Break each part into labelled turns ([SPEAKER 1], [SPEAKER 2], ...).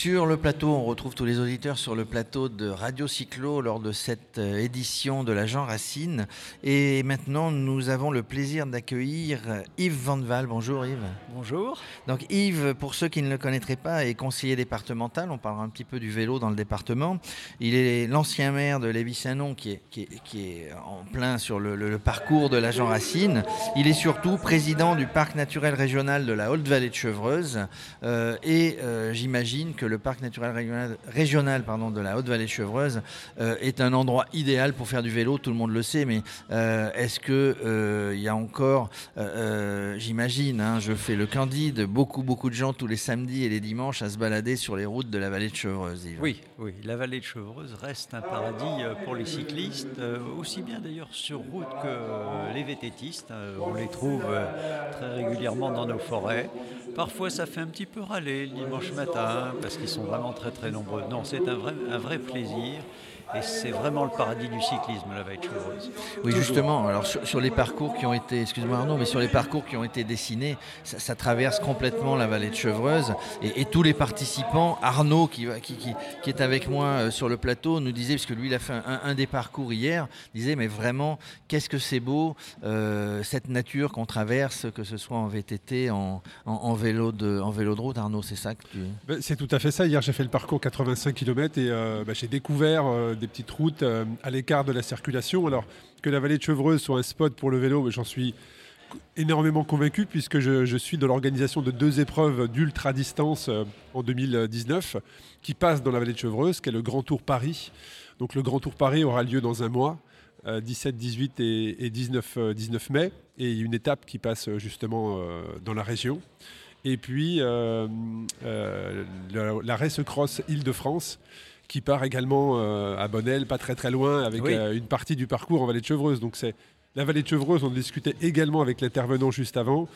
[SPEAKER 1] Sur le plateau, on retrouve tous les auditeurs sur le plateau de Radio Cyclo lors de cette euh, édition de la Jean Racine. Et maintenant, nous avons le plaisir d'accueillir Yves Vandeval. Bonjour Yves.
[SPEAKER 2] Bonjour.
[SPEAKER 1] Donc Yves, pour ceux qui ne le connaîtraient pas, est conseiller départemental. On parlera un petit peu du vélo dans le département. Il est l'ancien maire de Lévis-Saint-Non qui est, qui, est, qui est, en plein sur le, le, le, parcours de la Jean Racine. Il est surtout président du parc naturel régional de la Haute-Vallée de Chevreuse. Euh, et euh, j'imagine que le parc naturel régional, pardon, de la Haute-Vallée Chevreuse euh, est un endroit idéal pour faire du vélo, tout le monde le sait, mais euh, est-ce qu'il euh, y a encore, j'imagine, hein, je fais le candide, beaucoup, beaucoup de gens tous les samedis et les dimanches à se balader sur les routes de la vallée de Chevreuse.
[SPEAKER 2] Oui, oui, la vallée de Chevreuse reste un paradis pour les cyclistes, aussi bien d'ailleurs sur route que les vététistes. On les trouve très régulièrement dans nos forêts. Parfois, ça fait un petit peu râler le dimanche matin parce qu'ils sont vraiment très très nombreux. Non, c'est un vrai, un vrai plaisir. Et c'est vraiment le paradis du cyclisme, la vallée de Chevreuse.
[SPEAKER 1] Oui, justement. Alors sur, sur les parcours qui ont été, excuse-moi Arnaud, mais sur les parcours qui ont été dessinés, ça, ça traverse complètement la vallée de Chevreuse. Et, et tous les participants, Arnaud qui, qui, qui, qui, est avec moi euh, sur le plateau, nous disait, parce que lui il a fait un, un des parcours hier, disait mais vraiment qu'est-ce que c'est beau euh, cette nature qu'on traverse, que ce soit en VTT, en, en, en, vélo de, en vélo de route. Arnaud, c'est ça que tu.
[SPEAKER 3] Ben, c'est tout à fait ça. Hier j'ai fait le parcours 85 km et euh, ben, j'ai découvert des petites routes euh, à l'écart de la circulation. Alors que la vallée de Chevreuse soit un spot pour le vélo, j'en suis énormément convaincu puisque je, suis dans l'organisation de deux épreuves d'ultra distance euh, en 2019 qui passent dans la vallée de Chevreuse, qui est le Grand Tour Paris. Donc le Grand Tour Paris aura lieu dans un mois. Euh, 17, 18 et, et 19, 19, mai, et une étape qui passe justement euh, dans la région. Et puis euh, la, la Race Cross Île-de-France, qui part également euh, à Bonnel, pas très très loin, avec oui. euh, une partie du parcours en vallée de Chevreuse. Donc c'est la vallée de Chevreuse, on discutait également avec l'intervenant juste avant.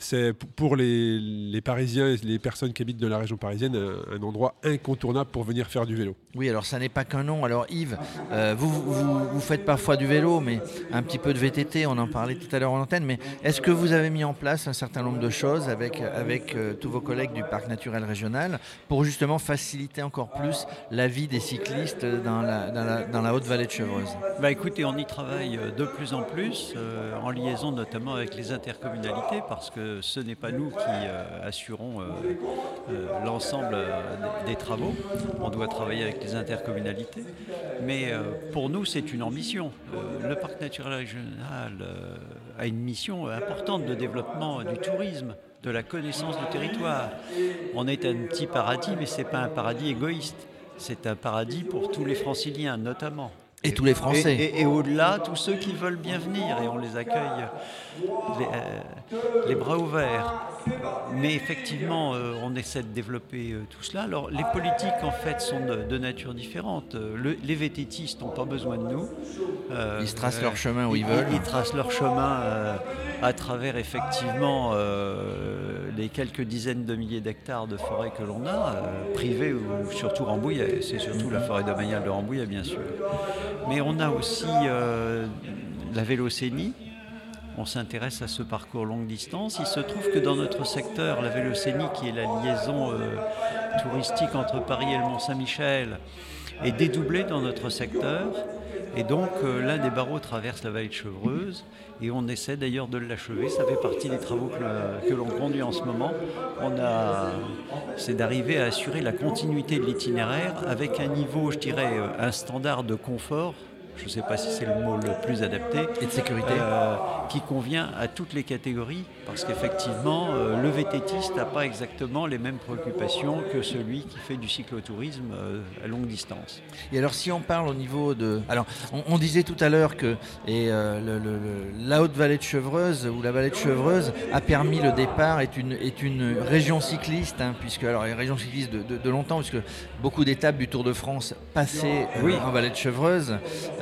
[SPEAKER 3] C'est pour les, les, Parisiens et les personnes qui habitent de la région parisienne un, un, endroit incontournable pour venir faire du vélo.
[SPEAKER 1] Oui, alors ça n'est pas qu'un nom. Alors Yves, euh, vous, vous, vous, faites parfois du vélo, mais un petit peu de VTT, on en parlait tout à l'heure en antenne, mais est-ce que vous avez mis en place un certain nombre de choses avec, avec euh, tous vos collègues du Parc naturel régional pour justement faciliter encore plus la vie des cyclistes dans la, dans la, dans la haute vallée de Chevreuse?
[SPEAKER 2] Bah Écoutez, on y travaille de plus en plus, euh, en liaison notamment avec les intercommunalités, parce que ce n'est pas nous qui euh, assurons euh, euh, l'ensemble des, des, travaux. On doit travailler avec les intercommunalités. Mais pour nous, c'est une ambition. le parc naturel régional a une mission importante de développement du tourisme de la connaissance du territoire. On est un petit paradis, mais ce n'est pas un paradis égoïste. C'est un paradis pour tous les franciliens, notamment.
[SPEAKER 1] Et, et tous les Français.
[SPEAKER 2] Et, et, et au-delà, tous ceux qui veulent bien venir, et on les accueille les, euh, les bras ouverts. Mais effectivement, euh, on essaie de développer euh, tout cela. Alors, les politiques, en fait, sont de, de nature différente. Le, les vététistes n'ont pas besoin de nous.
[SPEAKER 1] ils se tracent leur chemin où ils, ils veulent.
[SPEAKER 2] Ils, tracent leur chemin à travers, effectivement, les quelques dizaines de milliers d'hectares de forêt que l'on a, privées ou surtout Rambouillet. C'est surtout la forêt domaniale de Rambouillet, bien sûr. Mais on a aussi euh, la vélocénie. On s'intéresse à ce parcours longue distance. Il se trouve que dans notre secteur, la vélocénie, qui est la liaison euh, touristique entre Paris et le Mont-Saint-Michel, est dédoublée dans notre secteur. Et donc, euh, l'un des barreaux traverse la vallée de Chevreuse et on essaie d'ailleurs de l'achever. Ça fait partie des travaux que, que l'on conduit en ce moment. C'est d'arriver à assurer la continuité de l'itinéraire avec un niveau, je dirais, un standard de confort je ne sais pas si c'est le mot le plus adapté,
[SPEAKER 1] et de sécurité,
[SPEAKER 2] euh, qui convient à toutes les catégories, parce qu'effectivement, euh, le vététiste n'a pas exactement les mêmes préoccupations que celui qui fait du cyclotourisme euh, à longue distance.
[SPEAKER 1] Et alors, si on parle au niveau de, alors, on, on disait tout à l'heure que et le, le, le, la haute vallée de Chevreuse ou la vallée de Chevreuse a permis le départ est une est une région cycliste, hein, puisque alors une région cycliste de, de, de longtemps, puisque beaucoup d'étapes du Tour de France passaient oui. en vallée de Chevreuse.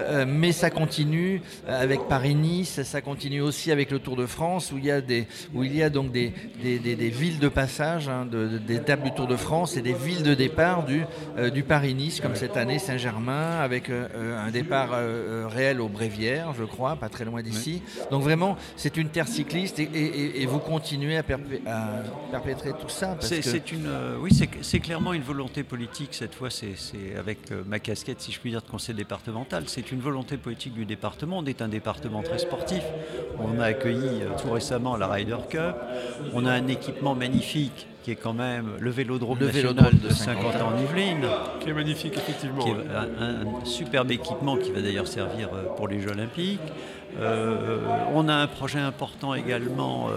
[SPEAKER 1] Euh, mais ça continue avec Paris-Nice, ça continue aussi avec le Tour de France où il y a des, où il y a donc des, des, des, villes de passage, hein, de, des tables du Tour de France et des villes de départ du, du Paris-Nice, comme cette année Saint-Germain, avec un départ réel au Brévières, je crois, pas très loin d'ici. Donc vraiment, c'est une terre cycliste et, et, vous continuez à, à, perpétrer tout ça.
[SPEAKER 2] C'est une, oui, c'est clairement une volonté politique. Cette fois, c'est avec ma casquette, si je puis dire, de conseil départemental. C'est une volonté politique du département. On est un département très sportif. On a accueilli euh, tout récemment la Ryder Cup. On a un équipement magnifique qui est quand même le vélodrome national de 50 ans en Yvelines.
[SPEAKER 3] Qui est magnifique, effectivement.
[SPEAKER 2] Qui est un, superbe équipement qui va d'ailleurs servir euh, pour les Jeux Olympiques. Euh, on a un projet important également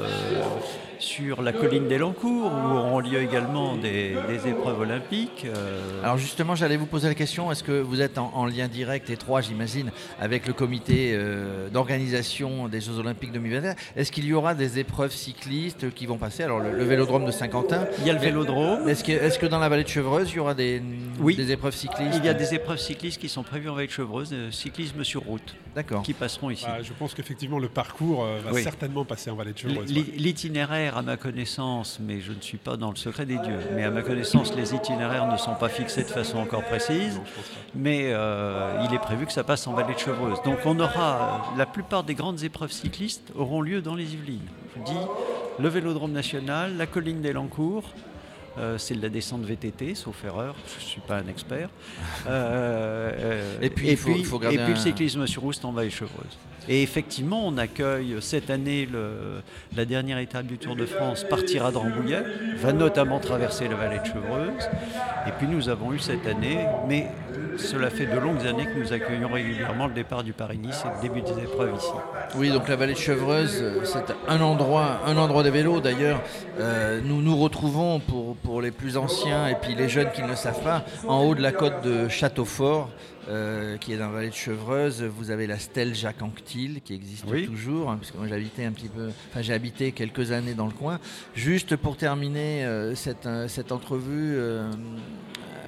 [SPEAKER 2] sur la colline d'Elancourt, où auront lieu également des, épreuves olympiques.
[SPEAKER 1] Euh. Alors justement, j'allais vous poser la question, est-ce que vous êtes en, lien direct, étroit, j'imagine, avec le comité euh, d'organisation des Jeux olympiques 2021 Est-ce qu'il y aura des épreuves cyclistes qui vont passer? Alors le, vélodrome de Saint-Quentin.
[SPEAKER 2] Il y a le vélodrome.
[SPEAKER 1] Est-ce que, est que, dans la vallée de Chevreuse, il y aura des, des épreuves cyclistes?
[SPEAKER 2] Il y a des épreuves cyclistes qui sont prévues en vallée de Chevreuse, euh, cyclisme sur route, qui passeront ici.
[SPEAKER 3] Bah, je pense qu'effectivement le parcours va certainement passer en vallée de Chevreuse.
[SPEAKER 2] L'itinéraire à ma connaissance, mais je ne suis pas dans le secret des dieux, mais à ma connaissance, les itinéraires ne sont pas fixés de façon encore précise, mais euh, il est prévu que ça passe en vallée de Chevreuse. Donc on aura, la plupart des grandes épreuves cyclistes auront lieu dans les Yvelines. Je dis le Vélodrome national, la colline d'Elancourt, euh, c'est de la descente VTT, sauf erreur, je ne suis pas un expert. Euh, et puis, et puis, et puis le cyclisme sur route en Vallée Chevreuse. Et effectivement, on accueille cette année la dernière étape du Tour de France, partira de Rambouillet, va notamment traverser la vallée de Chevreuse. Et puis nous avons eu cette année, mais cela fait de longues années que nous accueillons régulièrement le départ du Paris-Nice et le début des épreuves ici.
[SPEAKER 1] Oui, donc la vallée de Chevreuse, c'est un endroit, un endroit de vélo. D'ailleurs, euh, nous nous retrouvons pour, pour les plus anciens et puis les jeunes qui ne le savent pas, en haut de la côte de Châteaufort. Euh, qui est dans la vallée de Chevreuse. Vous avez la stèle Jacques Anquetil qui existe toujours, hein, puisque moi j'ai un petit peu, enfin j'ai habité quelques années dans le coin. Juste pour terminer euh, cette, euh, cette, entrevue,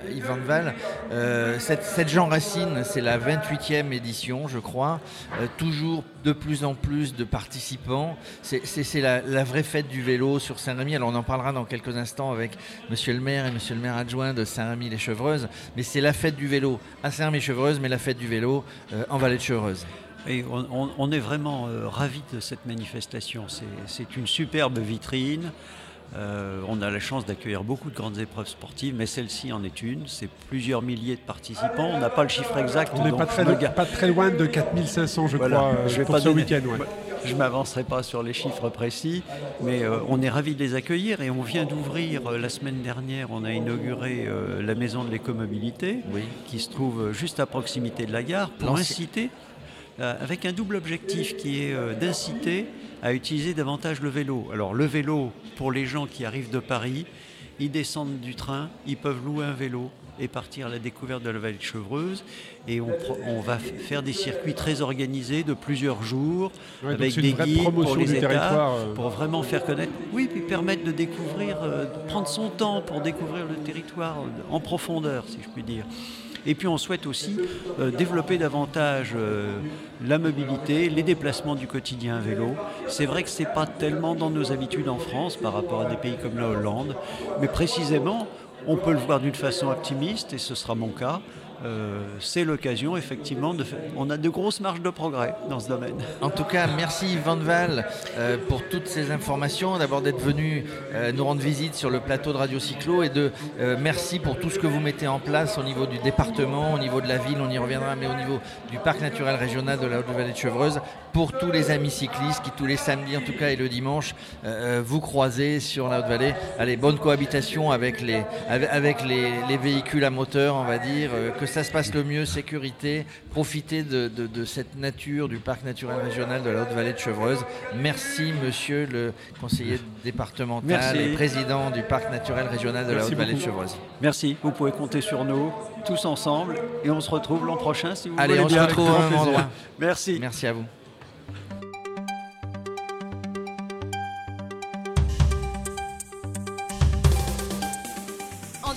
[SPEAKER 1] Yvan Val. Euh, cette, Jean Racine, c'est la 28e édition, je crois. Euh, toujours de plus en plus de participants. C'est la, vraie fête du vélo sur Saint-Rémy. Alors on en parlera dans quelques instants avec Monsieur le maire et Monsieur le maire adjoint de Saint-Rémy-les-Chevreuses. Mais c'est la fête du vélo à Saint-Rémy-Chevreuse, mais la fête du vélo euh, en vallée de Chevreuse.
[SPEAKER 2] Et on, est vraiment ravis de cette manifestation. C'est une superbe vitrine. Euh, on a la chance d'accueillir beaucoup de grandes épreuves sportives, mais celle-ci en est une. C'est plusieurs milliers de participants. On n'a pas le chiffre exact.
[SPEAKER 3] On n'est pas, très loin de 4500, je crois, je vais pour pas ce week-end.
[SPEAKER 2] Je ne m'avancerai pas sur les chiffres précis, mais euh, on est ravis de les accueillir et on vient d'ouvrir euh, la semaine dernière, on a inauguré la maison de l'écomobilité, qui se trouve juste à proximité de la gare, pour inciter, avec un double objectif qui est d'inciter à utiliser davantage le vélo. Alors le vélo, pour les gens qui arrivent de Paris, ils descendent du train, ils peuvent louer un vélo et partir à la découverte de la vallée de Chevreuse. Et on, va faire des circuits très organisés de plusieurs jours, avec des guides pour les étapes, euh. pour vraiment faire connaître. Oui, puis permettre de découvrir, euh, de prendre son temps pour découvrir le territoire en profondeur, si je puis dire. Et puis on souhaite aussi euh, développer davantage euh, la mobilité, les déplacements du quotidien à vélo. C'est vrai que ce n'est pas tellement dans nos habitudes en France par rapport à des pays comme la Hollande, mais précisément, on peut le voir d'une façon optimiste, et ce sera mon cas. Euh, c'est l'occasion, effectivement, de faire... on a de grosses marges de progrès dans ce domaine.
[SPEAKER 1] En tout cas, merci Van Val euh, pour toutes ces informations, d'abord d'être venu euh, nous rendre visite sur le plateau de Radio Cyclo et de merci pour tout ce que vous mettez en place au niveau du département, au niveau de la ville, on y reviendra, mais au niveau du parc naturel régional de la Haute-Vallée de Chevreuse, pour tous les amis cyclistes qui tous les samedis en tout cas et le dimanche vous croisez sur la Haute-Vallée. Allez, bonne cohabitation avec les, avec les, les, véhicules à moteur, on va dire, que ça se passe le mieux, sécurité, profiter de, cette nature du parc naturel régional de la Haute-Vallée de Chevreuse. Merci monsieur le conseiller départemental et président du parc naturel régional de la Haute-Vallée de Chevreuse.
[SPEAKER 2] Merci, vous pouvez compter sur nous tous ensemble et on se retrouve l'an prochain si vous
[SPEAKER 1] Allez,
[SPEAKER 2] voulez.
[SPEAKER 1] Allez, on se retrouve à un endroit.
[SPEAKER 2] Merci.
[SPEAKER 1] Merci à vous.